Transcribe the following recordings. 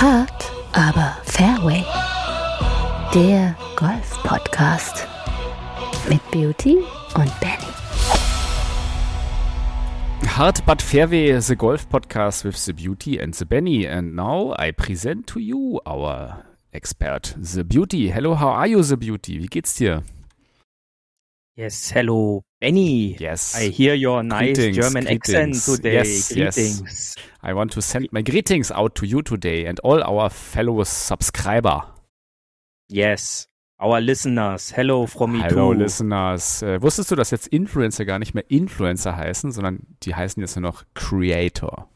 Hard, aber Fairway. Der Golf-Podcast mit Beauty und Benny. Hard but Fairway, the golf podcast with the beauty and the Benny. And now I present to you our expert, the beauty. Hello, how are you, the beauty? Wie geht's dir? Yes, hello, Benny. Yes. I hear your nice Greetings, German greetings. accent today. Yes, yes. greetings. I want to send my greetings out to you today and all our fellow subscriber. Yes. Our listeners. Hello from me Hello, too. listeners. Äh, wusstest du, dass jetzt Influencer gar nicht mehr Influencer heißen, sondern die heißen jetzt nur noch Creator?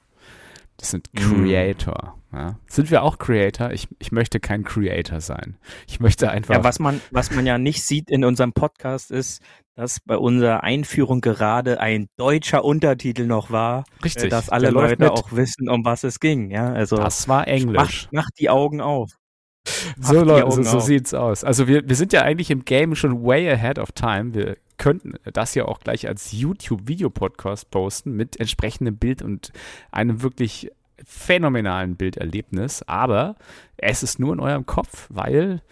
Das sind Mm. Creator. Ja. Sind wir auch Creator? Ich, ich möchte kein Creator sein. Ich möchte einfach. Ja, was man, was man ja nicht sieht in unserem Podcast ist, dass bei unserer Einführung gerade ein deutscher Untertitel noch war, Richtig. äh, dass alle Leute mit. auch wissen, um was es ging. Ja, also Das war Englisch. mach, mach die Augen auf. So, Macht Leute, so, so sieht's aus. Also wir, wir sind ja eigentlich im Game schon way ahead of time. Wir könnten das ja auch gleich als YouTube-Video-Podcast posten mit entsprechendem Bild und einem wirklich phänomenalen Bilderlebnis. Aber es ist nur in eurem Kopf, weil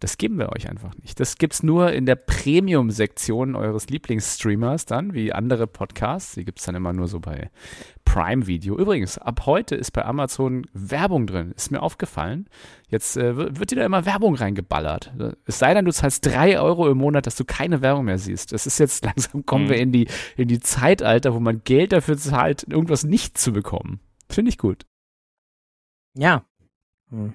das geben wir euch einfach nicht. Das gibt's nur in der Premium-Sektion eures Lieblingsstreamers dann, wie andere Podcasts. Die gibt's dann immer nur so bei Prime Video. Übrigens, ab heute ist bei Amazon Werbung drin. Ist mir aufgefallen. Jetzt äh, wird wird dir da immer Werbung reingeballert. Es sei denn, du zahlst drei Euro im Monat, dass du keine Werbung mehr siehst. Das ist jetzt langsam, kommen Mhm. wir in die, in die Zeitalter, wo man Geld dafür zahlt, irgendwas nicht zu bekommen. Finde ich gut. Ja. Hm.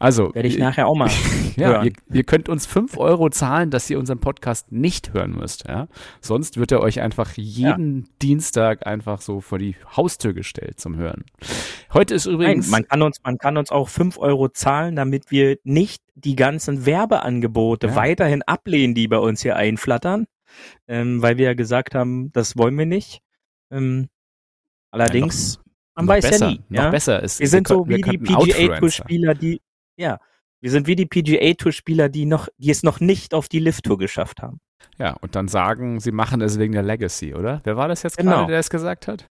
Also, Werde ich äh, nachher auch mal Ja, hören. ihr, ihr könnt uns 5 Euro zahlen, dass ihr unseren Podcast nicht hören müsst. Ja? Sonst wird er euch einfach jeden Dienstag einfach so vor die Haustür gestellt zum Hören. Heute ist Nein, übrigens. man kann uns, man kann uns auch fünf Euro zahlen, damit wir nicht die ganzen Werbeangebote Ja. weiterhin ablehnen, die bei uns hier einflattern, ähm, weil wir ja gesagt haben, das wollen wir nicht. Ähm, allerdings, man noch weiß besser, ja nie. noch Ja? besser ist. Wir sind könnt- so wie die. PGA-Tour-Spieler, die, ja, wir sind wie die PGA-Tour-Spieler, die noch, die es noch nicht auf die Lift-Tour geschafft haben. Ja, und dann sagen, sie machen es wegen der Legacy, oder? Wer war das jetzt Genau. gerade, der es gesagt hat?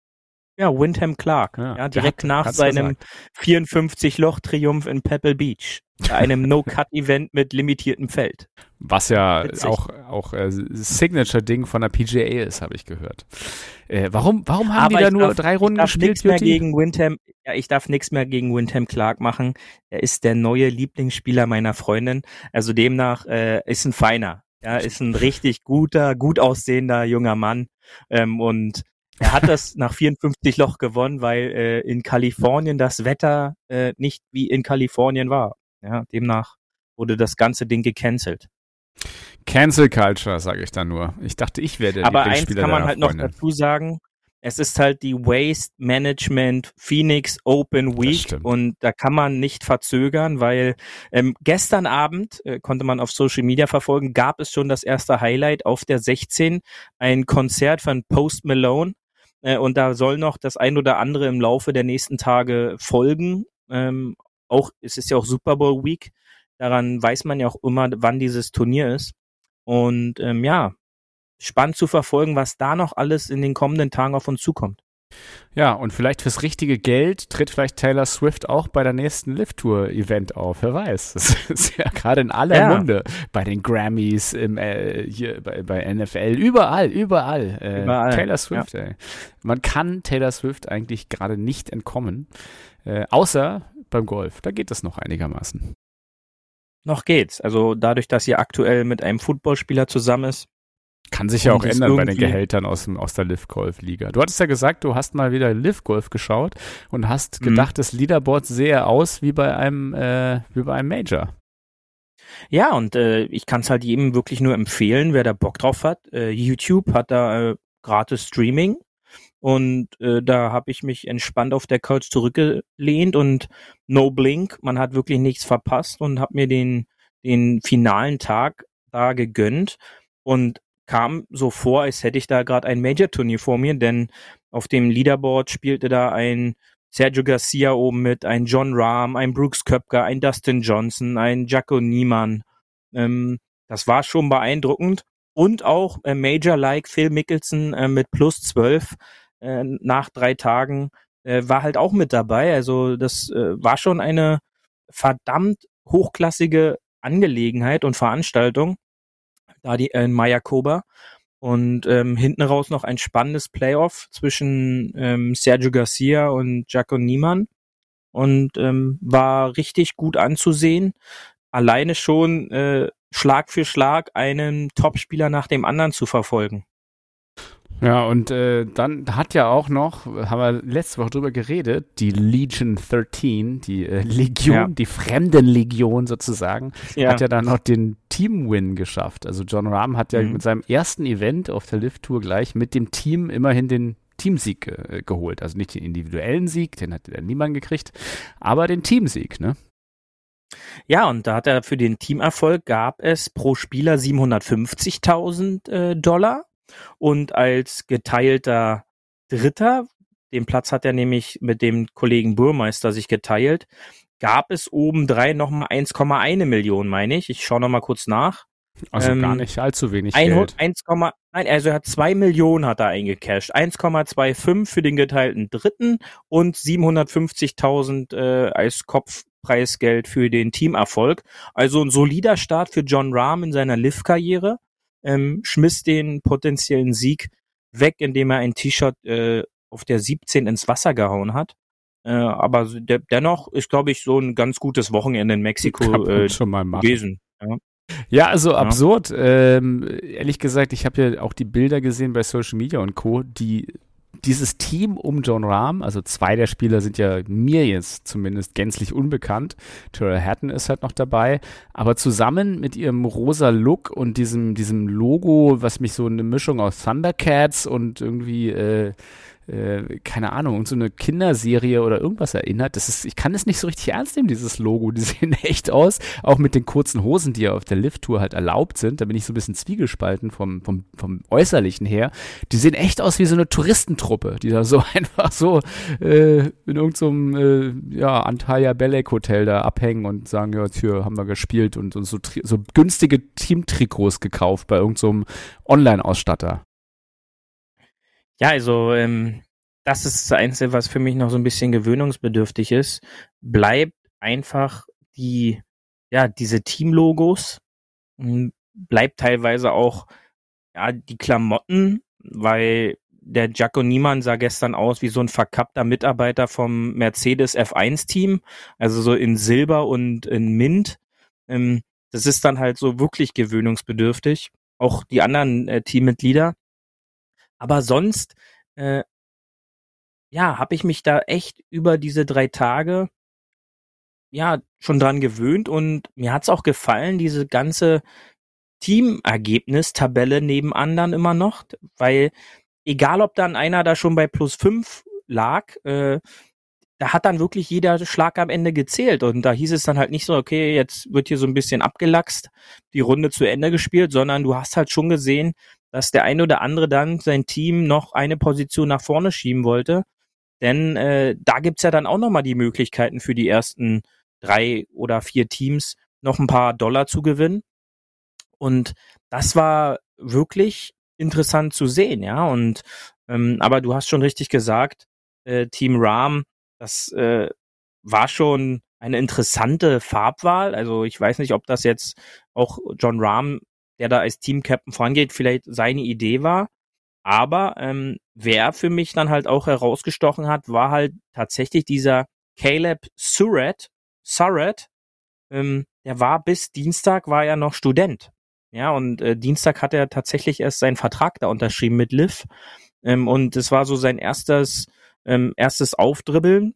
Ja, Wyndham Clark, Ja, ja, direkt hat- nach seinem 54-Loch-Triumph in Pebble Beach. Einem No-Cut-Event mit limitiertem Feld. Was ja Witzig. auch, auch äh, Signature-Ding von der PGA ist, habe ich gehört. Äh, warum, warum haben die Aber da ich nur darf- drei Runden Ich darf gespielt? nichts mehr gegen Windham, ja, ich darf nichts mehr gegen Windham Clark machen. Er ist der neue Lieblingsspieler meiner Freundin. Also demnach äh, ist ein feiner. Ja, ist ein richtig guter, gut aussehender junger Mann. Ähm, und er hat das nach 54 Loch gewonnen, weil äh, in Kalifornien das Wetter äh, nicht wie in Kalifornien war. Ja, demnach wurde das ganze Ding gecancelt. Cancel Culture, sage ich da nur. Ich dachte, ich wäre der Aber eins kann man halt noch Freundin. dazu sagen. Es ist halt die Waste Management Phoenix Open Week und da kann man nicht verzögern, weil ähm, gestern Abend äh, konnte man auf Social Media verfolgen, gab es schon das erste Highlight auf der 16, ein Konzert von Post Malone äh, und da soll noch das ein oder andere im Laufe der nächsten Tage folgen. Ähm, auch es ist ja auch Super Bowl Week, daran weiß man ja auch immer, wann dieses Turnier ist. Und ähm, ja, spannend zu verfolgen, was da noch alles in den kommenden Tagen auf uns zukommt. Ja, und vielleicht fürs richtige Geld tritt vielleicht Taylor Swift auch bei der nächsten Lift-Tour-Event auf. Wer weiß. Das ist ja gerade in aller Ja. Munde. Bei den Grammys, im, äh, hier bei, bei NFL, überall, überall. Äh, Überall, Taylor Swift, ey. Man kann Taylor Swift eigentlich gerade nicht entkommen. Äh, außer beim Golf. Da geht das noch einigermaßen. Noch geht's. Also dadurch, dass sie aktuell mit einem Footballspieler zusammen ist. Kann sich ja auch ändern bei den Gehältern aus, dem, aus der Liv-Golf-Liga. Du hattest ja gesagt, du hast mal wieder Liv-Golf geschaut und hast Mhm. gedacht, das Leaderboard sehe aus wie bei einem, äh, wie bei einem Major. Ja, und äh, ich kann es halt jedem wirklich nur empfehlen, wer da Bock drauf hat. Äh, YouTube hat da äh, gratis Streaming und äh, da habe ich mich entspannt auf der Couch zurückgelehnt und no blink, man hat wirklich nichts verpasst und habe mir den den finalen Tag da gegönnt und kam so vor, als hätte ich da gerade ein Major-Turnier vor mir, denn auf dem Leaderboard spielte da ein Sergio Garcia oben mit, ein John Rahm, ein Brooks Köpker, ein Dustin Johnson, ein Jaco Niemann. Ähm, das war schon beeindruckend. Und auch äh, Major-like Phil Mickelson äh, mit plus 12 äh, nach drei Tagen. äh, war halt auch mit dabei. Also das äh, war schon eine verdammt hochklassige Angelegenheit und Veranstaltung, da die äh, Mayakoba. Und ähm, hinten raus noch ein spannendes Playoff zwischen ähm, Sergio Garcia und Jaco Niemann. Und ähm, war richtig gut anzusehen. Alleine schon äh, Schlag für Schlag einen Topspieler nach dem anderen zu verfolgen. Ja, und äh, dann hat ja auch noch, haben wir letzte Woche drüber geredet, die Legion 13, die äh, Legion, ja. die Fremdenlegion sozusagen, ja. hat ja dann noch den Team-Win geschafft. Also John Rahm hat ja mhm. mit seinem ersten Event auf der Lift-Tour gleich mit dem Team immerhin den Teamsieg äh, geholt. Also nicht den individuellen Sieg, den hat niemand gekriegt, aber den Teamsieg, ne? Ja, und da hat er für den Teamerfolg gab es pro Spieler 750.000 äh, Dollar und als geteilter Dritter, den Platz hat er nämlich mit dem Kollegen Burmeister sich geteilt, gab es obendrein nochmal 1,1 Millionen, meine ich. Ich schaue nochmal kurz nach. Also ähm, gar nicht allzu wenig ein, Geld. 1, nein, also er hat 2 Millionen hat er eingecashed. 1,25 für den geteilten Dritten und 750.000 äh, als Kopfpreisgeld für den Teamerfolg. Also ein solider Start für John Rahm in seiner Liv-Karriere ähm, schmiss den potenziellen Sieg weg, indem er ein T-Shirt äh, auf der 17 ins Wasser gehauen hat. Äh, aber de dennoch ist, glaube ich, so ein ganz gutes Wochenende in Mexiko äh, schon mal gewesen. Ja. Ja, also ja. absurd. Ähm, ehrlich gesagt, ich habe ja auch die Bilder gesehen bei Social Media und Co., die dieses Team um John Rahm, also zwei der Spieler sind ja mir jetzt zumindest gänzlich unbekannt. Terrell Hatton ist halt noch dabei, aber zusammen mit ihrem rosa Look und diesem, diesem Logo, was mich so eine Mischung aus Thundercats und irgendwie äh, äh, keine Ahnung, so eine Kinderserie oder irgendwas erinnert. Das ist, ich kann es nicht so richtig ernst nehmen, dieses Logo. Die sehen echt aus, auch mit den kurzen Hosen, die ja auf der Lift-Tour halt erlaubt sind. Da bin ich so ein bisschen zwiegespalten vom, vom, vom Äußerlichen her. Die sehen echt aus wie so eine Touristentruppe, die da so einfach so äh, in irgendeinem äh, ja, Antalya Belek Hotel da abhängen und sagen, ja, hier haben wir gespielt und, und so, so günstige Teamtrikots gekauft bei irgendeinem so Online-Ausstatter. Ja, also ähm, das ist das Einzige, was für mich noch so ein bisschen gewöhnungsbedürftig ist. Bleibt einfach die, ja, diese Teamlogos, hm, bleibt teilweise auch ja, die Klamotten, weil der Jaco Niemann sah gestern aus wie so ein verkappter Mitarbeiter vom Mercedes F1-Team, also so in Silber und in Mint. Ähm, das ist dann halt so wirklich gewöhnungsbedürftig. Auch die anderen äh, Teammitglieder. Aber sonst, äh, ja, habe ich mich da echt über diese drei Tage ja schon dran gewöhnt und mir hat's auch gefallen, diese ganze Teamergebnis-Tabelle neben anderen immer noch, weil egal ob dann einer da schon bei plus fünf lag, äh, da hat dann wirklich jeder Schlag am Ende gezählt und da hieß es dann halt nicht so, okay, jetzt wird hier so ein bisschen abgelachst, die Runde zu Ende gespielt, sondern du hast halt schon gesehen, dass der eine oder andere dann sein Team noch eine Position nach vorne schieben wollte. Denn äh, da gibt's ja dann auch nochmal die Möglichkeiten für die ersten drei oder vier Teams noch ein paar Dollar zu gewinnen. Und das war wirklich interessant zu sehen, ja. Und ähm, aber du hast schon richtig gesagt, äh, Team Ram, das äh, war schon eine interessante Farbwahl. Also ich weiß nicht, ob das jetzt auch John Rahm der da als Team-Captain vorangeht, vielleicht seine Idee war. Aber ähm, wer für mich dann halt auch herausgestochen hat, war halt tatsächlich dieser Caleb Surratt. Surratt, ähm, der war bis Dienstag, war er noch Student. Ja, und äh, Dienstag hat er tatsächlich erst seinen Vertrag da unterschrieben mit Liv. Ähm, und es war so sein erstes, ähm, erstes Aufdribbeln.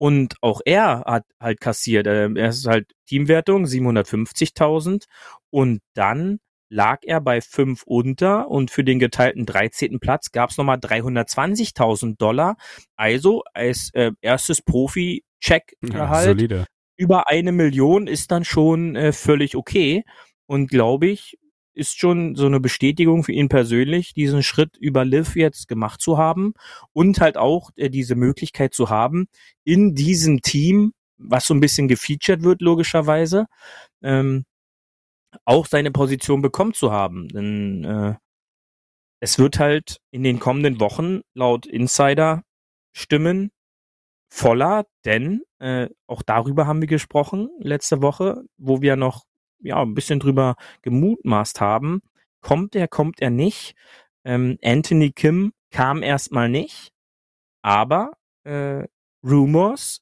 Und auch er hat halt kassiert. Er ist halt Teamwertung 750.000 und dann lag er bei 5 unter und für den geteilten 13. Platz gab es nochmal 320.000 Dollar. Also als äh, erstes Profi-Check ja, halt solide. über eine Million ist dann schon äh, völlig okay. Und glaube ich, ist schon so eine Bestätigung für ihn persönlich, diesen Schritt über Liv jetzt gemacht zu haben und halt auch äh, diese Möglichkeit zu haben, in diesem Team, was so ein bisschen gefeatured wird, logischerweise, ähm, auch seine Position bekommen zu haben. Denn äh, es wird halt in den kommenden Wochen laut Insider Stimmen voller, denn äh, auch darüber haben wir gesprochen letzte Woche, wo wir noch ja ein bisschen drüber gemutmaßt haben. Kommt er, kommt er nicht? Ähm, Anthony Kim kam erstmal nicht, aber äh, Rumors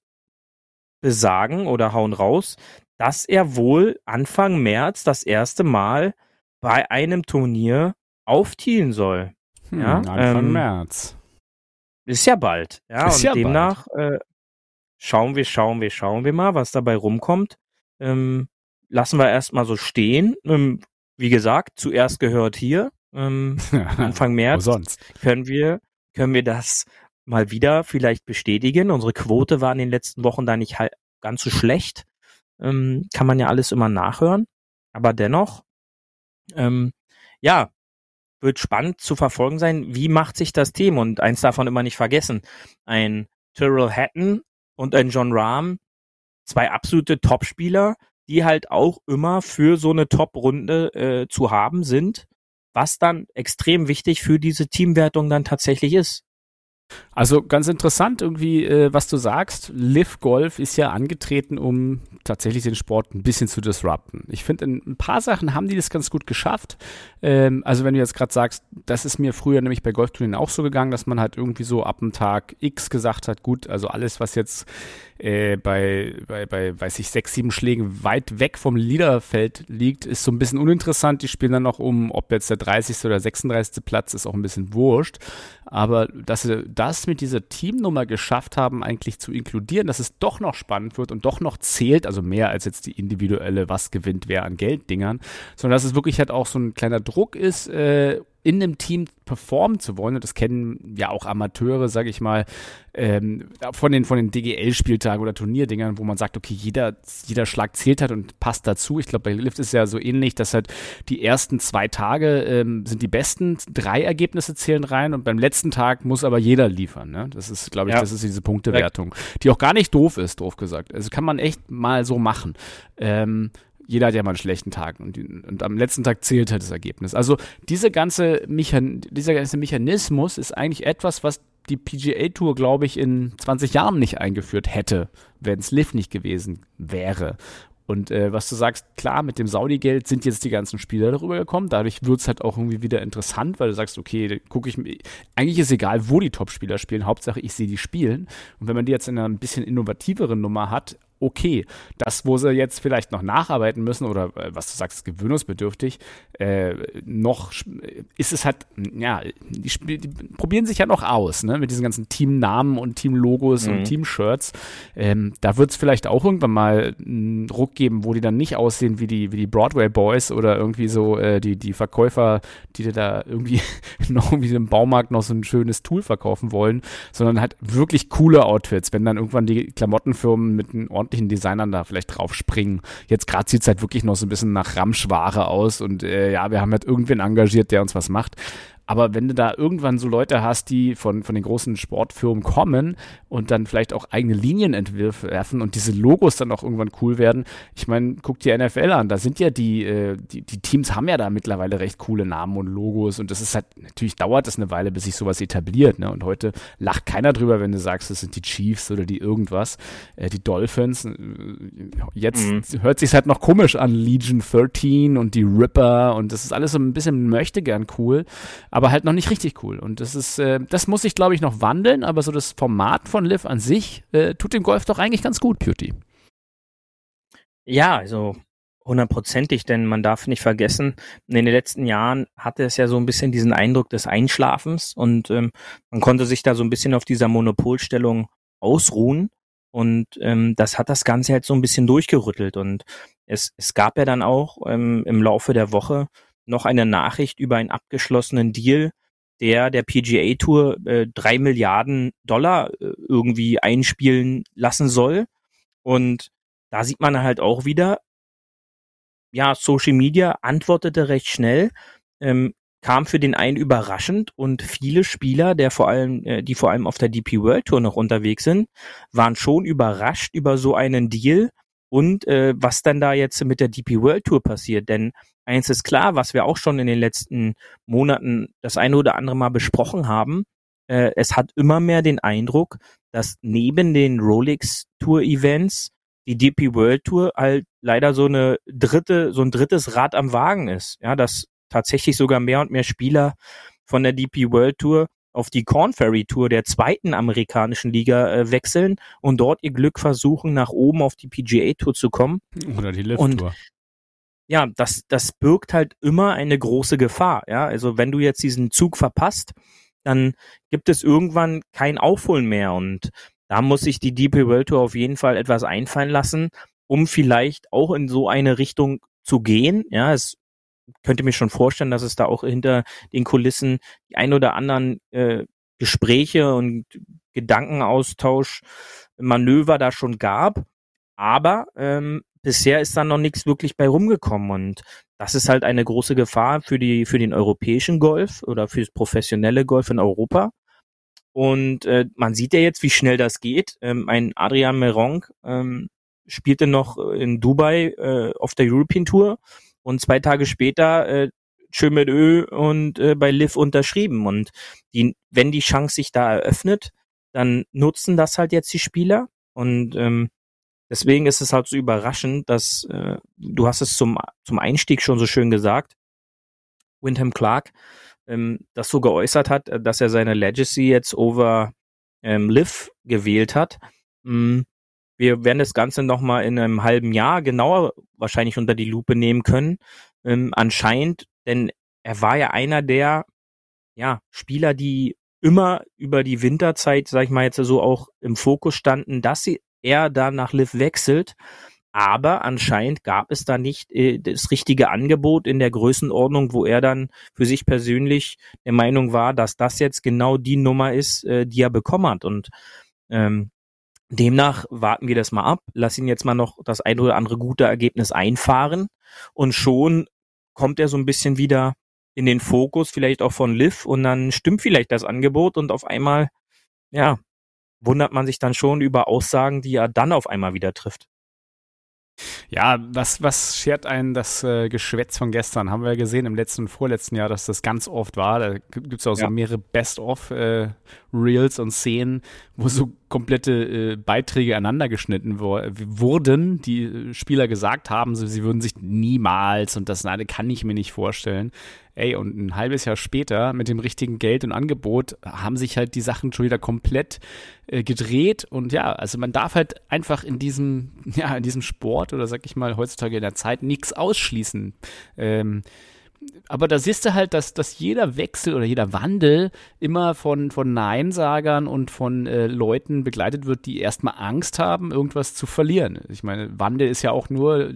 besagen oder hauen raus, dass er wohl Anfang März das erste Mal bei einem Turnier aufziehen soll. Hm, ja, Anfang ähm, März. Ist ja bald. Ja, Ist und ja demnach äh, schauen wir, schauen wir, schauen wir mal, was dabei rumkommt. Ähm, lassen wir erstmal so stehen. Ähm, wie gesagt, zuerst gehört hier. Ähm, Anfang März sonst? können wir, können wir das mal wieder vielleicht bestätigen. Unsere Quote war in den letzten Wochen da nicht ganz so schlecht. Ähm, kann man ja alles immer nachhören. Aber dennoch, ähm, ja, wird spannend zu verfolgen sein, wie macht sich das Team und eins davon immer nicht vergessen. Ein Tyrrell Hatton und ein John Rahm, zwei absolute Topspieler, die halt auch immer für so eine Top-Runde äh, zu haben sind, was dann extrem wichtig für diese Teamwertung dann tatsächlich ist. Also ganz interessant irgendwie, äh, was du sagst. Liv Golf ist ja angetreten, um tatsächlich den Sport ein bisschen zu disrupten. Ich finde, in ein paar Sachen haben die das ganz gut geschafft. Ähm, also wenn du jetzt gerade sagst, das ist mir früher nämlich bei Golfturnieren auch so gegangen, dass man halt irgendwie so ab dem Tag X gesagt hat, gut, also alles, was jetzt äh, bei, bei, bei, weiß ich, sechs, sieben Schlägen weit weg vom Leaderfeld liegt, ist so ein bisschen uninteressant. Die spielen dann noch um, ob jetzt der 30. oder 36. Platz ist, auch ein bisschen wurscht. Aber dass sie das mit dieser Teamnummer geschafft haben, eigentlich zu inkludieren, dass es doch noch spannend wird und doch noch zählt, also mehr als jetzt die individuelle, was gewinnt wer an Gelddingern, sondern dass es wirklich halt auch so ein kleiner Druck ist, äh, in einem Team performen zu wollen, und das kennen ja auch Amateure, sage ich mal, ähm, von den, von den DGL-Spieltagen oder Turnierdingern, wo man sagt, okay, jeder, jeder Schlag zählt hat und passt dazu. Ich glaube, bei Lift ist es ja so ähnlich, dass halt die ersten zwei Tage ähm, sind die besten, drei Ergebnisse zählen rein und beim letzten Tag muss aber jeder liefern. Ne? Das ist, glaube ich, Ja. das ist diese Punktewertung, die auch gar nicht doof ist, doof gesagt. Also kann man echt mal so machen. Ähm, jeder hat ja mal einen schlechten Tag und, und am letzten Tag zählt halt das Ergebnis. Also diese ganze dieser ganze Mechanismus ist eigentlich etwas, was die PGA Tour, glaube ich, in 20 Jahren nicht eingeführt hätte, wenn es Liv nicht gewesen wäre. Und äh, was du sagst, klar, mit dem Saudi-Geld sind jetzt die ganzen Spieler darüber gekommen. Dadurch wird es halt auch irgendwie wieder interessant, weil du sagst, okay, gucke ich mir. Eigentlich ist egal, wo die Top-Spieler spielen. Hauptsache, ich sehe die spielen. Und wenn man die jetzt in einer ein bisschen innovativeren Nummer hat, okay. Das, wo sie jetzt vielleicht noch nacharbeiten müssen oder äh, was du sagst, gewöhnungsbedürftig, äh, noch sch- ist es halt, ja, die, die probieren sich ja noch aus, ne, mit diesen ganzen Teamnamen und Teamlogos Mhm. und Teamshirts. Ähm, da wird es vielleicht auch irgendwann mal einen Ruck geben, wo die dann nicht aussehen wie die, wie die Broadway Boys oder irgendwie so äh, die, die Verkäufer, die dir da irgendwie noch irgendwie im Baumarkt noch so ein schönes Tool verkaufen wollen, sondern halt wirklich coole Outfits, wenn dann irgendwann die Klamottenfirmen mit einem ordentlichen Designern da vielleicht drauf springen. Jetzt gerade sieht es halt wirklich noch so ein bisschen nach Ramschware aus und äh, ja, wir haben halt irgendwen engagiert, der uns was macht. Aber wenn du da irgendwann so Leute hast, die von, von den großen Sportfirmen kommen und dann vielleicht auch eigene Linien entwerfen und diese Logos dann auch irgendwann cool werden, ich meine, guck dir NFL an, da sind ja die, äh, die, die Teams haben ja da mittlerweile recht coole Namen und Logos und das ist halt, natürlich dauert das eine Weile, bis sich sowas etabliert, ne? Und heute lacht keiner drüber, wenn du sagst, das sind die Chiefs oder die irgendwas, äh, die Dolphins. Äh, Jetzt Mhm. hört sich halt noch komisch an, Legion 13 und die Ripper und das ist alles so ein bisschen möchte gern cool aber halt noch nicht richtig cool. Und das ist, äh, das muss sich, glaube ich, noch wandeln, aber so das Format von Liv an sich äh, tut dem Golf doch eigentlich ganz gut, Beauty. Ja, also hundertprozentig, denn man darf nicht vergessen, in den letzten Jahren hatte es ja so ein bisschen diesen Eindruck des Einschlafens und ähm, man konnte sich da so ein bisschen auf dieser Monopolstellung ausruhen und ähm, das hat das Ganze halt so ein bisschen durchgerüttelt und es, es gab ja dann auch ähm, im Laufe der Woche noch eine Nachricht über einen abgeschlossenen Deal, der der PGA Tour äh, drei Milliarden Dollar äh, irgendwie einspielen lassen soll. Und da sieht man halt auch wieder, ja, Social Media antwortete recht schnell, ähm, kam für den einen überraschend und viele Spieler, der vor allem, äh, die vor allem auf der DP World Tour noch unterwegs sind, waren schon überrascht über so einen Deal und äh, was dann da jetzt mit der DP World Tour passiert. Denn eins ist klar, was wir auch schon in den letzten Monaten das eine oder andere Mal besprochen haben, äh, es hat immer mehr den Eindruck, dass neben den Rolex Tour Events die DP World Tour halt leider so eine dritte, so ein drittes Rad am Wagen ist. Ja, dass tatsächlich sogar mehr und mehr Spieler von der DP World Tour auf die Corn Ferry Tour der zweiten amerikanischen Liga äh, wechseln und dort ihr Glück versuchen, nach oben auf die PGA Tour zu kommen. Oder die Lift Tour. Und ja, das, das birgt halt immer eine große Gefahr. Ja, also wenn du jetzt diesen Zug verpasst, dann gibt es irgendwann kein Aufholen mehr und da muss sich die DP World Tour auf jeden Fall etwas einfallen lassen, um vielleicht auch in so eine Richtung zu gehen. Ja, es könnte mir schon vorstellen, dass es da auch hinter den Kulissen die ein oder anderen äh, Gespräche und Gedankenaustausch, Manöver da schon gab. Aber ähm, bisher ist da noch nichts wirklich bei rumgekommen und das ist halt eine große Gefahr für die für den europäischen Golf oder fürs professionelle Golf in Europa. Und äh, man sieht ja jetzt, wie schnell das geht. Ähm, ein Adrian Meronk ähm, spielte noch in Dubai äh, auf der European Tour und zwei Tage später äh, schön mit Ö und äh, bei Liv unterschrieben. Und die, wenn die Chance sich da eröffnet, dann nutzen das halt jetzt die Spieler. Und ähm, deswegen ist es halt so überraschend, dass äh, du hast es zum, zum Einstieg schon so schön gesagt, Wyndham Clark ähm, das so geäußert hat, dass er seine Legacy jetzt over ähm, Liv gewählt hat. Mm, wir werden das Ganze nochmal in einem halben Jahr genauer wahrscheinlich unter die Lupe nehmen können. Ähm, anscheinend, denn er war ja einer der ja, Spieler, die immer über die Winterzeit, sag ich mal jetzt so auch im Fokus standen, dass sie, er da nach Liv wechselt. Aber anscheinend gab es da nicht äh, das richtige Angebot in der Größenordnung, wo er dann für sich persönlich der Meinung war, dass das jetzt genau die Nummer ist, äh, die er bekommen hat. Und ähm, Demnach warten wir das mal ab, lass ihn jetzt mal noch das ein oder andere gute Ergebnis einfahren. Und schon kommt er so ein bisschen wieder in den Fokus, vielleicht auch von Liv. Und dann stimmt vielleicht das Angebot. Und auf einmal, ja, wundert man sich dann schon über Aussagen, die er dann auf einmal wieder trifft. Ja, was, was schert einen das äh, Geschwätz von gestern? Haben wir ja gesehen im letzten und vorletzten Jahr, dass das ganz oft war. Da gibt es auch ja. so mehrere Best-of-Reels äh, und Szenen, wo so komplette äh, Beiträge aneinander geschnitten wo, wurden, die äh, Spieler gesagt haben, sie, sie würden sich niemals und das nein, kann ich mir nicht vorstellen. Ey, und ein halbes Jahr später mit dem richtigen Geld und Angebot haben sich halt die Sachen schon wieder komplett äh, gedreht und ja, also man darf halt einfach in diesem, ja, in diesem Sport oder sag ich mal heutzutage in der Zeit nichts ausschließen. Ähm, aber da siehst du halt, dass, dass jeder Wechsel oder jeder Wandel immer von, von Neinsagern und von äh, Leuten begleitet wird, die erstmal Angst haben, irgendwas zu verlieren. Ich meine, Wandel ist ja auch nur,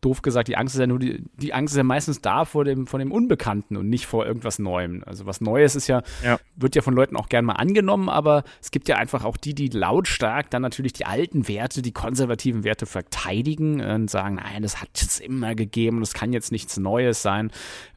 doof gesagt, die Angst ist ja nur, die, die Angst ist ja meistens da vor dem, von dem Unbekannten und nicht vor irgendwas Neuem. Also was Neues ist ja, ja. wird ja von Leuten auch gern mal angenommen, aber es gibt ja einfach auch die, die lautstark dann natürlich die alten Werte, die konservativen Werte verteidigen und sagen, nein, das hat es immer gegeben, das kann jetzt nichts Neues sein.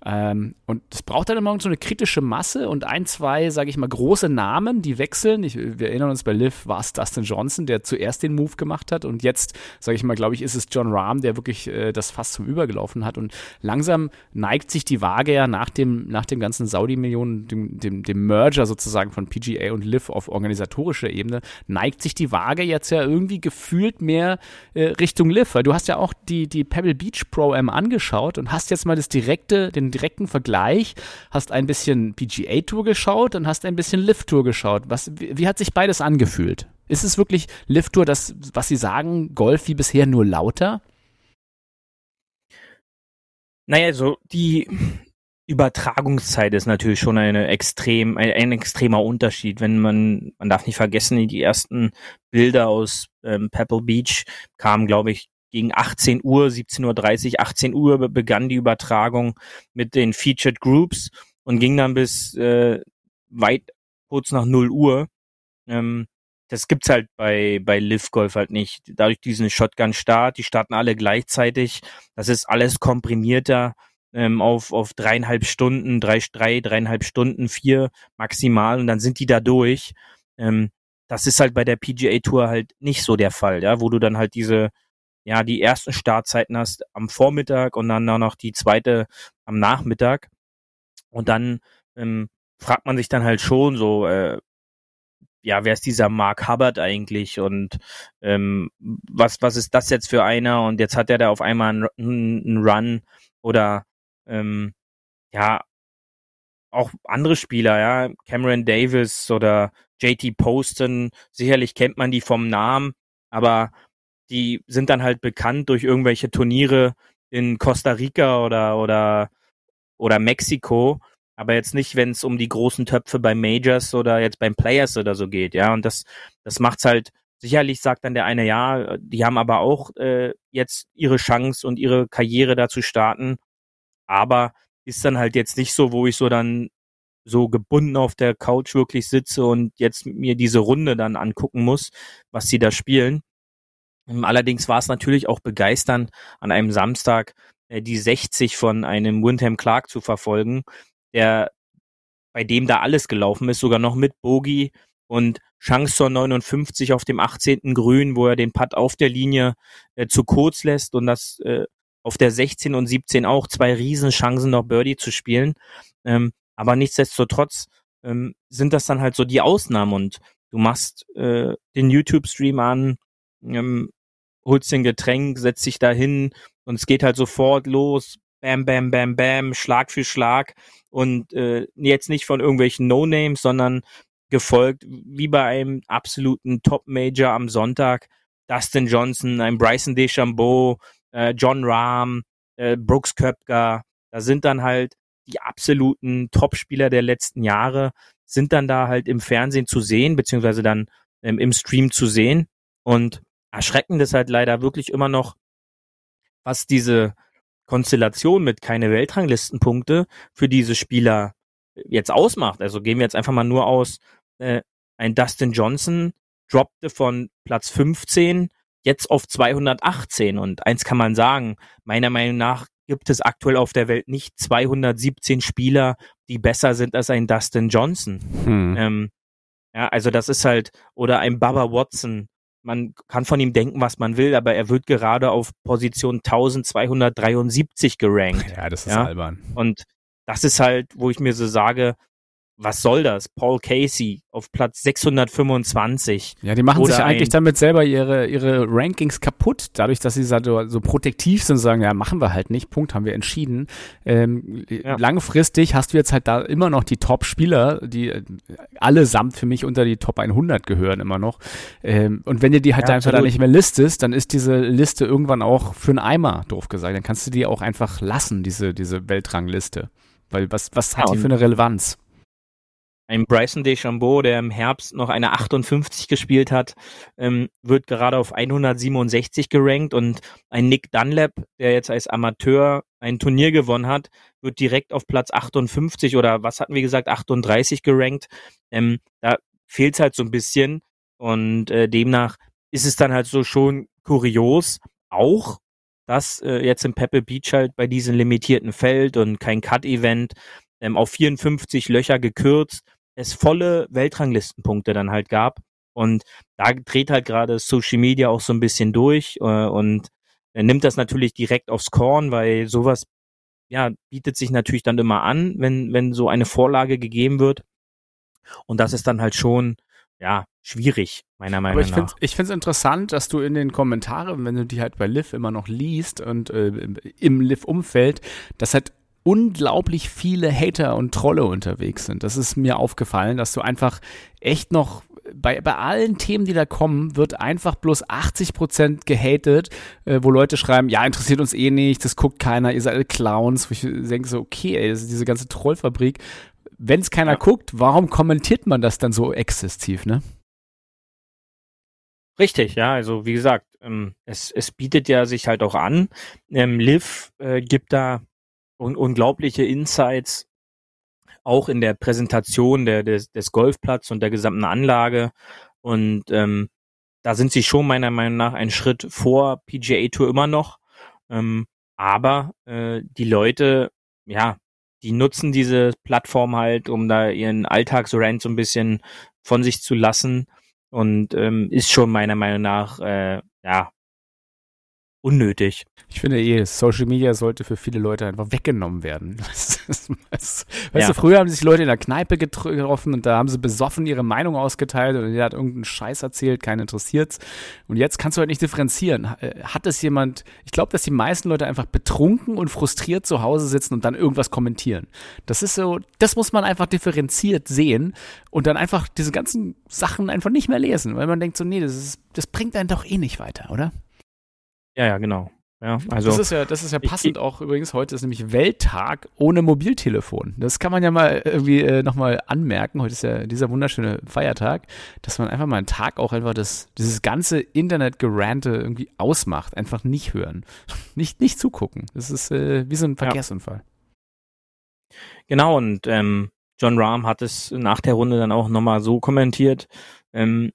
Ähm, und es braucht dann immer so eine kritische Masse und ein, zwei, sage ich mal, große Namen, die wechseln. Ich, wir erinnern uns, bei Liv war es Dustin Johnson, der zuerst den Move gemacht hat. Und jetzt, sage ich mal, glaube ich, ist es John Rahm, der wirklich äh, das fast zum Übergelaufen hat. Und langsam neigt sich die Waage ja nach dem, nach dem ganzen Saudi-Millionen, dem, dem, dem Merger sozusagen von PGA und Liv auf organisatorischer Ebene, neigt sich die Waage jetzt ja irgendwie gefühlt mehr äh, Richtung Liv, weil du hast ja auch die, die Pebble Beach Pro M angeschaut und hast jetzt mal das direkte, den direkten Vergleich, hast ein bisschen PGA Tour geschaut und hast ein bisschen Lift Tour geschaut. Was, wie, wie hat sich beides angefühlt? Ist es wirklich Lift Tour, das, was Sie sagen, Golf wie bisher nur lauter? Naja, so die Übertragungszeit ist natürlich schon eine extrem, ein, ein, extremer Unterschied. Wenn man, man darf nicht vergessen, die ersten Bilder aus ähm, Pebble Beach kamen, glaube ich, gegen 18 Uhr, 17.30 Uhr, 18 Uhr begann die Übertragung mit den Featured Groups und ging dann bis äh, weit kurz nach 0 Uhr. Ähm, das gibt's halt bei, bei Live Golf halt nicht. Dadurch diesen Shotgun-Start, die starten alle gleichzeitig. Das ist alles komprimierter ähm, auf, auf dreieinhalb Stunden, drei, drei, dreieinhalb Stunden, vier maximal und dann sind die da durch. Ähm, das ist halt bei der PGA Tour halt nicht so der Fall, ja, wo du dann halt diese ja, die ersten Startzeiten hast am Vormittag und dann noch die zweite am Nachmittag. Und dann ähm, fragt man sich dann halt schon so, äh, ja, wer ist dieser Mark Hubbard eigentlich und ähm, was, was ist das jetzt für einer und jetzt hat er da auf einmal einen, einen Run oder ähm, ja, auch andere Spieler, ja, Cameron Davis oder JT Poston, sicherlich kennt man die vom Namen, aber die sind dann halt bekannt durch irgendwelche Turniere in Costa Rica oder oder oder Mexiko, aber jetzt nicht, wenn es um die großen Töpfe bei Majors oder jetzt beim Players oder so geht, ja. Und das das macht's halt sicherlich sagt dann der eine ja, die haben aber auch äh, jetzt ihre Chance und ihre Karriere da zu starten, aber ist dann halt jetzt nicht so, wo ich so dann so gebunden auf der Couch wirklich sitze und jetzt mir diese Runde dann angucken muss, was sie da spielen. Ähm, allerdings war es natürlich auch begeisternd, an einem Samstag äh, die 60 von einem Windham Clark zu verfolgen, der bei dem da alles gelaufen ist, sogar noch mit Bogie und Chance zur 59 auf dem 18. Grün, wo er den Putt auf der Linie äh, zu kurz lässt und das äh, auf der 16 und 17 auch zwei Riesenchancen noch Birdie zu spielen. Ähm, aber nichtsdestotrotz ähm, sind das dann halt so die Ausnahmen und du machst äh, den YouTube-Stream an, ähm, holst den Getränk, setzt dich da hin und es geht halt sofort los, bam, bam, bam, bam, Schlag für Schlag. Und äh, jetzt nicht von irgendwelchen No-Names, sondern gefolgt wie bei einem absoluten Top-Major am Sonntag, Dustin Johnson, ein Bryson DeChambeau, äh, John Rahm, äh, Brooks Köpker, da sind dann halt die absoluten Topspieler der letzten Jahre sind dann da halt im Fernsehen zu sehen, beziehungsweise dann ähm, im Stream zu sehen. Und erschreckend ist halt leider wirklich immer noch, was diese Konstellation mit keine Weltranglistenpunkte für diese Spieler jetzt ausmacht. Also gehen wir jetzt einfach mal nur aus, äh, ein Dustin Johnson droppte von Platz 15 jetzt auf 218 und eins kann man sagen, meiner Meinung nach gibt es aktuell auf der Welt nicht 217 Spieler, die besser sind als ein Dustin Johnson. Hm. Ähm, ja, also das ist halt, oder ein Baba Watson. Man kann von ihm denken, was man will, aber er wird gerade auf Position 1273 gerankt. Ja, das ist ja? albern. Und das ist halt, wo ich mir so sage, was soll das? Paul Casey auf Platz 625. Ja, die machen Oder sich eigentlich damit selber ihre, ihre Rankings kaputt, dadurch, dass sie so, so protektiv sind und sagen, ja, machen wir halt nicht, Punkt, haben wir entschieden. Ähm, ja. Langfristig hast du jetzt halt da immer noch die Top-Spieler, die äh, allesamt für mich unter die Top 100 gehören immer noch. Ähm, und wenn du die halt ja, einfach da nicht mehr listest, dann ist diese Liste irgendwann auch für einen Eimer, doof gesagt. Dann kannst du die auch einfach lassen, diese, diese Weltrangliste. Weil was, was hat ja, die für eine Relevanz? Ein Bryson DeChambeau, der im Herbst noch eine 58 gespielt hat, ähm, wird gerade auf 167 gerankt und ein Nick Dunlap, der jetzt als Amateur ein Turnier gewonnen hat, wird direkt auf Platz 58 oder was hatten wir gesagt, 38 gerankt. Ähm, da fehlt es halt so ein bisschen und äh, demnach ist es dann halt so schon kurios, auch dass äh, jetzt im Pebble Beach halt bei diesem limitierten Feld und kein Cut-Event ähm, auf 54 Löcher gekürzt es volle Weltranglistenpunkte dann halt gab. Und da dreht halt gerade Social Media auch so ein bisschen durch äh, und er nimmt das natürlich direkt aufs Korn, weil sowas ja bietet sich natürlich dann immer an, wenn wenn so eine Vorlage gegeben wird. Und das ist dann halt schon ja schwierig meiner Meinung Aber ich nach. ich finde es interessant, dass du in den Kommentaren, wenn du die halt bei Liv immer noch liest und äh, im Liv-Umfeld, dass halt unglaublich viele Hater und Trolle unterwegs sind. Das ist mir aufgefallen, dass du einfach echt noch bei, bei allen Themen, die da kommen, wird einfach bloß 80 Prozent gehatet, äh, wo Leute schreiben, ja, interessiert uns eh nicht, das guckt keiner, ihr seid alle Clowns, wo ich denke so, okay, ey, diese ganze Trollfabrik. Wenn es keiner ja. guckt, warum kommentiert man das dann so exzessiv, ne? Richtig, ja, also wie gesagt, ähm, es, es bietet ja sich halt auch an. Ähm, Liv äh, gibt da un unglaubliche Insights, auch in der Präsentation der, des, des Golfplatz und der gesamten Anlage. Und ähm, da sind sie schon meiner Meinung nach einen Schritt vor PGA Tour immer noch. Ähm, aber äh, die Leute, ja, die nutzen diese Plattform halt, um da ihren Alltagsrand so ein bisschen von sich zu lassen. Und ähm, ist schon meiner Meinung nach, äh, ja, unnötig. Ich finde eh, Social Media sollte für viele Leute einfach weggenommen werden. weißt Ja. du, früher haben sich Leute in der Kneipe getr- getroffen und da haben sie besoffen ihre Meinung ausgeteilt und der hat irgendeinen Scheiß erzählt, keinen interessiert's. Und jetzt kannst du halt nicht differenzieren. Äh, Hat es jemand, ich glaube, dass die meisten Leute einfach betrunken und frustriert zu Hause sitzen und dann irgendwas kommentieren. Das ist so, das muss man einfach differenziert sehen und dann einfach diese ganzen Sachen einfach nicht mehr lesen, weil man denkt so, nee, das ist, das bringt einen doch eh nicht weiter, oder? Ja, ja, genau. Ja, also das ist ja, das ist ja Ich- passend auch übrigens. Heute ist nämlich Welttag ohne Mobiltelefon. Das kann man ja mal irgendwie äh, nochmal anmerken. Heute ist ja dieser wunderschöne Feiertag, dass man einfach mal einen Tag auch einfach das, dieses ganze Internetgerante irgendwie ausmacht. Einfach nicht hören. Nicht, nicht zugucken. Das ist äh, wie so ein Verkehrsunfall. Genau, und ähm, John Rahm hat es nach der Runde dann auch nochmal so kommentiert. Ähm,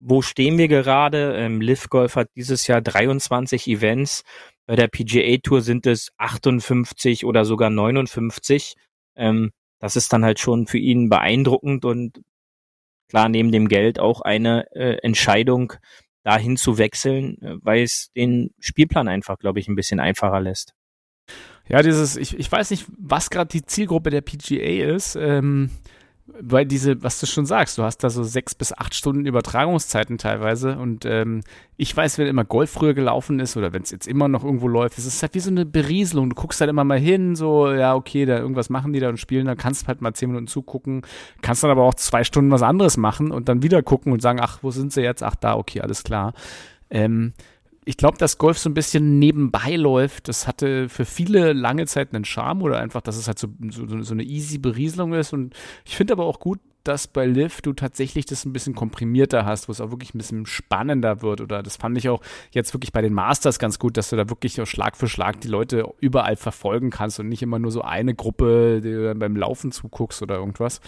wo stehen wir gerade? Ähm, Liv Golf hat dieses Jahr 23 Events. Bei der PGA Tour sind es 58 oder sogar 59. Ähm, das ist dann halt schon für ihn beeindruckend und klar neben dem Geld auch eine äh, Entscheidung, dahin zu wechseln, äh, weil es den Spielplan einfach, glaube ich, ein bisschen einfacher lässt. Ja, dieses, ich, ich weiß nicht, was gerade die Zielgruppe der PGA ist, ähm, weil diese, was du schon sagst, du hast da so sechs bis acht Stunden Übertragungszeiten teilweise und ähm, ich weiß, wenn immer Golf früher gelaufen ist oder wenn es jetzt immer noch irgendwo läuft, es ist halt wie so eine Berieselung. Du guckst halt immer mal hin, so, ja, okay, da irgendwas machen die da und spielen, dann kannst du halt mal zehn Minuten zugucken, kannst dann aber auch zwei Stunden was anderes machen und dann wieder gucken und sagen, ach, wo sind sie jetzt? Ach, da, okay, alles klar. Ähm, ich glaube, dass Golf so ein bisschen nebenbei läuft. Das hatte für viele lange Zeit einen Charme oder einfach, dass es halt so, so, so eine easy Berieselung ist. Und ich finde aber auch gut, dass bei Liv du tatsächlich das ein bisschen komprimierter hast, wo es auch wirklich ein bisschen spannender wird. Oder das fand ich auch jetzt wirklich bei den Masters ganz gut, dass du da wirklich auch Schlag für Schlag die Leute überall verfolgen kannst und nicht immer nur so eine Gruppe, die du dann beim Laufen zuguckst oder irgendwas.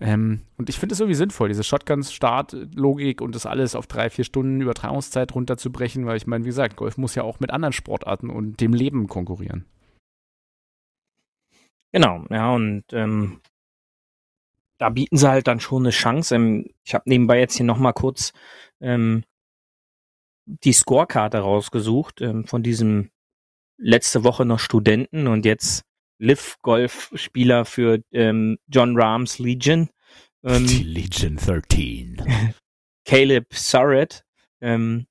Ähm, und ich finde es irgendwie sinnvoll, diese Shotgun-Start-Logik und das alles auf drei, vier Stunden Übertragungszeit runterzubrechen, weil ich meine, wie gesagt, Golf muss ja auch mit anderen Sportarten und dem Leben konkurrieren. Genau, ja, und ähm, da bieten sie halt dann schon eine Chance. Ähm, ich habe nebenbei jetzt hier nochmal kurz ähm, die Scorekarte rausgesucht ähm, von diesem letzte Woche noch Studenten und jetzt Liv-Golf-Spieler für ähm, John Rahms Legion. Ähm, Legion 13. Caleb Surratt ähm,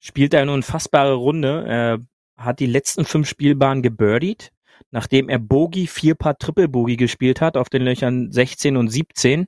spielt eine unfassbare Runde. Er hat die letzten fünf Spielbahnen gebirdied, nachdem er Bogey, vier Paar Triple Bogey gespielt hat auf den Löchern 16 und 17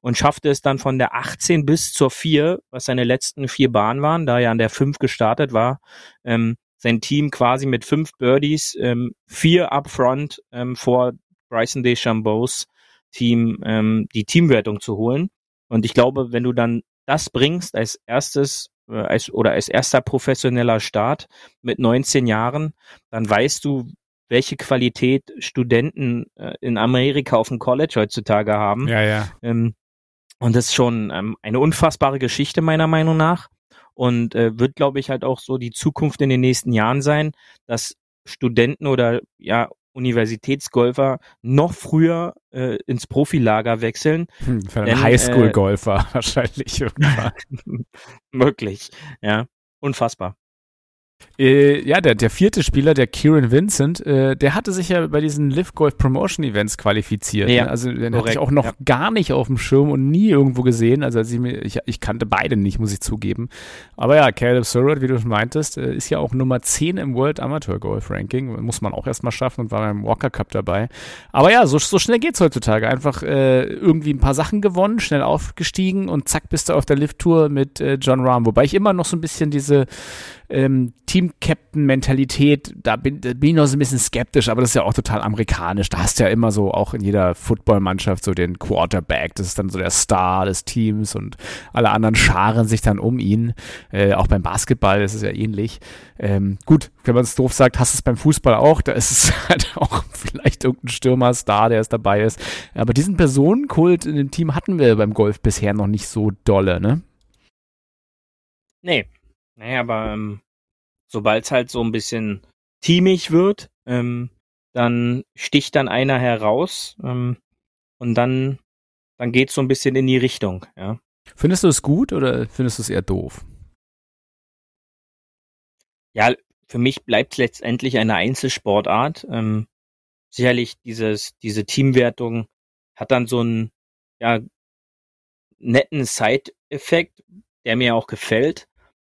und schaffte es dann von der 18 bis zur 4, was seine letzten vier Bahnen waren, da er an der 5 gestartet war, ähm, sein Team quasi mit fünf Birdies, ähm, vier upfront ähm, vor Bryson DeChambeaus Team ähm, die Teamwertung zu holen. Und ich glaube, wenn du dann das bringst als erstes äh, als, oder als erster professioneller Start mit 19 Jahren, dann weißt du, welche Qualität Studenten äh, in Amerika auf dem College heutzutage haben. Ja, ja. Ähm, und das ist schon ähm, eine unfassbare Geschichte meiner Meinung nach. Und äh, wird, glaube ich, halt auch so die Zukunft in den nächsten Jahren sein, dass Studenten oder ja Universitätsgolfer noch früher äh, ins Profilager wechseln. Hm, für einen Highschool-Golfer wahrscheinlich irgendwann. Möglich, ja. Unfassbar. Äh, ja, der, der vierte Spieler, der Kieran Vincent, äh, der hatte sich ja bei diesen Live Golf Promotion Events qualifiziert. Ja, ne? Also den hatte ich auch noch ja. gar nicht auf dem Schirm und nie irgendwo gesehen. Also als ich, mir, ich, ich kannte beide nicht, muss ich zugeben. Aber ja, Caleb Surratt, wie du schon meintest, äh, ist ja auch Nummer 10 im World Amateur Golf Ranking. Muss man auch erstmal schaffen und war beim Walker Cup dabei. Aber ja, so, so schnell geht's heutzutage. Einfach äh, irgendwie ein paar Sachen gewonnen, schnell aufgestiegen und zack bist du auf der Lift Tour mit äh, John Rahm. Wobei ich immer noch so ein bisschen diese ähm, Team-Captain-Mentalität, da bin, da bin ich noch so ein bisschen skeptisch, aber das ist ja auch total amerikanisch. Da hast du ja immer so, auch in jeder Footballmannschaft, so den Quarterback, das ist dann so der Star des Teams und alle anderen scharen sich dann um ihn. Äh, auch beim Basketball ist es ja ähnlich. Ähm, gut, wenn man es doof sagt, hast du es beim Fußball auch, da ist es halt auch vielleicht irgendein Stürmer-Star, der es dabei ist. Aber diesen Personenkult in dem Team hatten wir beim Golf bisher noch nicht so dolle, ne? Nee. Nee, aber ähm, sobald es halt so ein bisschen teamig wird, ähm, dann sticht dann einer heraus ähm, und dann, dann geht's so ein bisschen in die Richtung, ja. Findest du es gut oder findest du es eher doof? Ja, für mich bleibt letztendlich eine Einzelsportart. Ähm, sicherlich dieses, diese Teamwertung hat dann so einen ja, netten Side-Effekt, der mir auch gefällt.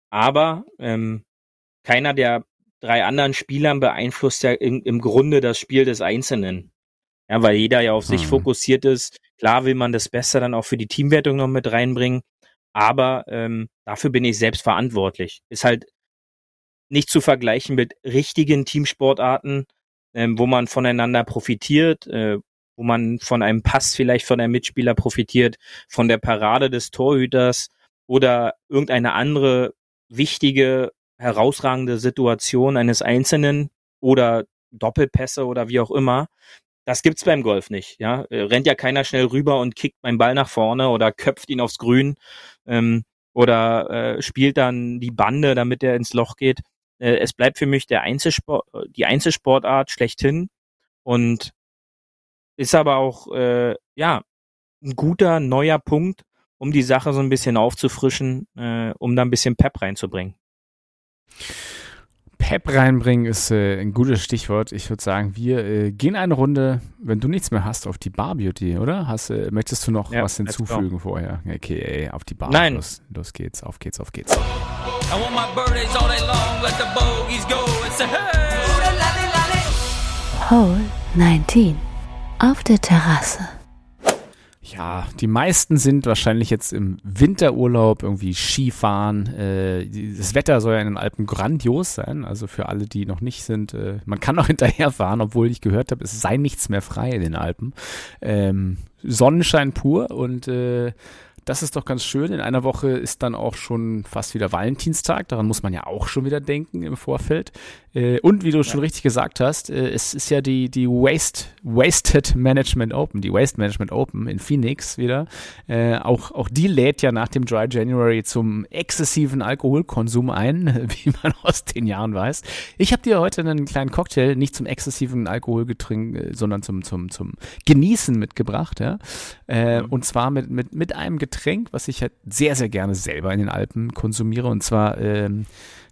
Aber ähm, keiner der drei anderen Spielern beeinflusst ja im, im Grunde das Spiel des Einzelnen. Ja, weil jeder ja auf sich hm. fokussiert ist. Klar will man das Beste dann auch für die Teamwertung noch mit reinbringen, aber ähm, dafür bin ich selbst verantwortlich. Ist halt nicht zu vergleichen mit richtigen Teamsportarten, ähm, wo man voneinander profitiert, äh, wo man von einem Pass vielleicht von einem Mitspieler profitiert, von der Parade des Torhüters oder irgendeine andere wichtige, herausragende Situation eines Einzelnen oder Doppelpässe oder wie auch immer. Das gibt's beim Golf nicht. Ja, äh, rennt ja keiner schnell rüber und kickt meinen Ball nach vorne oder köpft ihn aufs Grün ähm, oder äh, spielt dann die Bande, damit er ins Loch geht. Äh, es bleibt für mich der Einzelsport, die Einzelsportart schlechthin und ist aber auch äh, ja ein guter neuer Punkt, um die Sache so ein bisschen aufzufrischen, äh, um da ein bisschen Pep reinzubringen. Pep reinbringen ist äh, ein gutes Stichwort. Ich würde sagen, wir äh, gehen eine Runde, wenn du nichts mehr hast, auf die Bar Beauty, oder? Hast, äh, möchtest du noch ja, was hinzufügen vorher? Okay, ey, auf die Bar. Nein. Los, los geht's, auf geht's, auf geht's. Hole 19 auf der Terrasse. Ja, die meisten sind wahrscheinlich jetzt im Winterurlaub irgendwie Skifahren. Äh, das Wetter soll ja in den Alpen grandios sein. Also für alle, die noch nicht sind, äh, man kann auch hinterherfahren, obwohl ich gehört habe, es sei nichts mehr frei in den Alpen. Ähm, Sonnenschein pur und äh, das ist doch ganz schön. In einer Woche ist dann auch schon fast wieder Valentinstag. Daran muss man ja auch schon wieder denken im Vorfeld. Äh, und wie du ja. schon richtig gesagt hast, äh, es ist ja die, die Waste, Wasted Management Open, die Waste Management Open in Phoenix wieder. Äh, auch, auch die lädt ja nach dem Dry January zum exzessiven Alkoholkonsum ein, wie man aus den Jahren weiß. Ich habe dir heute einen kleinen Cocktail, nicht zum exzessiven Alkoholgetränk, sondern zum, zum, zum Genießen mitgebracht. Ja? Und zwar mit, mit, mit einem Getränk Getränk, was ich halt sehr, sehr gerne selber in den Alpen konsumiere. Und zwar, ähm,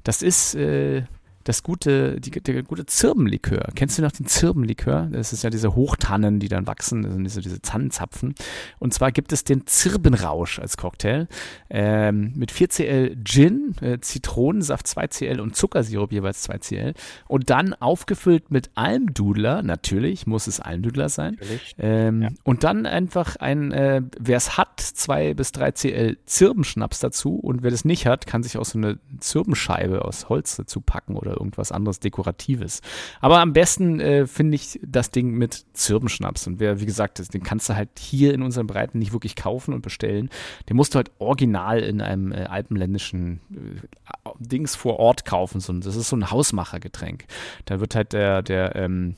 das ist äh, das gute, die, der gute Zirbenlikör. Kennst du noch den Zirbenlikör? Das ist ja diese Hochtannen, die dann wachsen, das sind diese, diese Tannenzapfen. Und zwar gibt es den Zirbenrausch als Cocktail ähm, mit 4cl Gin, äh, Zitronensaft 2cl und Zuckersirup jeweils 2cl und dann aufgefüllt mit Almdudler, natürlich muss es Almdudler sein. Ähm, ja. Und dann einfach ein, äh, wer es hat, 2 bis 3 cl Zirbenschnaps dazu und wer das nicht hat, kann sich auch so eine Zirbenscheibe aus Holz dazu packen oder irgendwas anderes Dekoratives. Aber am besten äh, finde ich das Ding mit Zirbenschnaps. Und wer, wie gesagt, den kannst du halt hier in unseren Breiten nicht wirklich kaufen und bestellen. Den musst du halt original in einem äh, alpenländischen äh, Dings vor Ort kaufen. So, das ist so ein Hausmachergetränk. Da wird halt der, der, ähm,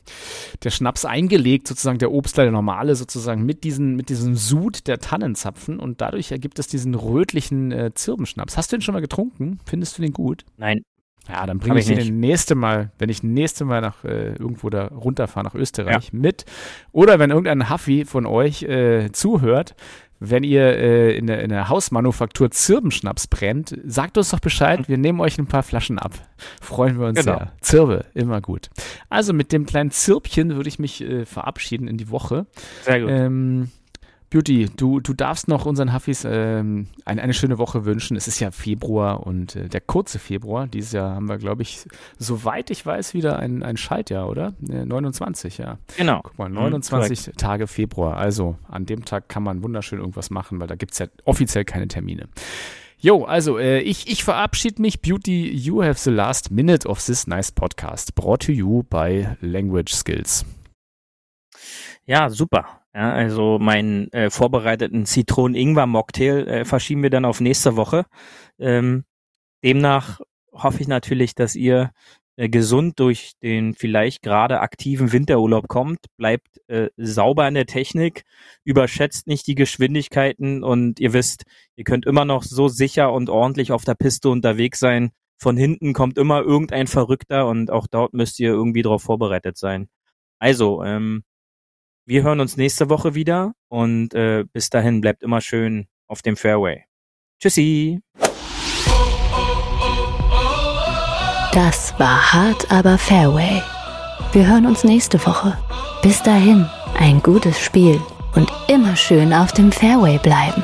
der Schnaps eingelegt, sozusagen der Obstler, der normale sozusagen mit, diesen, mit diesem Sud der Tannenzapfen und dadurch ergibt es diesen rötlichen äh, Zirbenschnaps. Hast du den schon mal getrunken? Findest du den gut? Nein, ja, dann bringe ich, ich den nächste Mal, wenn ich nächste Mal nach äh, irgendwo da runterfahre nach Österreich ja. mit. Oder wenn irgendein Haffi von euch äh, zuhört, wenn ihr äh, in, der, in der Hausmanufaktur Zirbenschnaps brennt, sagt uns doch Bescheid, wir nehmen euch ein paar Flaschen ab. Freuen wir uns genau. sehr. Zirbe, immer gut. Also mit dem kleinen Zirbchen würde ich mich äh, verabschieden in die Woche. Sehr gut. Ähm, Beauty, du, du darfst noch unseren Huffis ähm, eine, eine schöne Woche wünschen. Es ist ja Februar und äh, der kurze Februar. Dieses Jahr haben wir, glaube ich, soweit ich weiß, wieder ein, ein Schaltjahr, oder? Äh, 29, ja. Genau. Guck mal, 29 mhm, Tage Februar. Also an dem Tag kann man wunderschön irgendwas machen, weil da gibt es ja offiziell keine Termine. Jo, also äh, ich, ich verabschiede mich. Beauty, you have the last minute of this nice podcast. Brought to you by Language Skills. Ja, super. Ja, also meinen äh, vorbereiteten Zitronen-Ingwer-Mocktail äh, verschieben wir dann auf nächste Woche. Ähm, demnach hoffe ich natürlich, dass ihr äh, gesund durch den vielleicht gerade aktiven Winterurlaub kommt, bleibt äh, sauber in der Technik, überschätzt nicht die Geschwindigkeiten und ihr wisst, ihr könnt immer noch so sicher und ordentlich auf der Piste unterwegs sein. Von hinten kommt immer irgendein Verrückter und auch dort müsst ihr irgendwie darauf vorbereitet sein. Also, ähm, wir hören uns nächste Woche wieder und äh, bis dahin bleibt immer schön auf dem Fairway. Tschüssi! Das war hart, aber Fairway. Wir hören uns nächste Woche. Bis dahin, ein gutes Spiel und immer schön auf dem Fairway bleiben.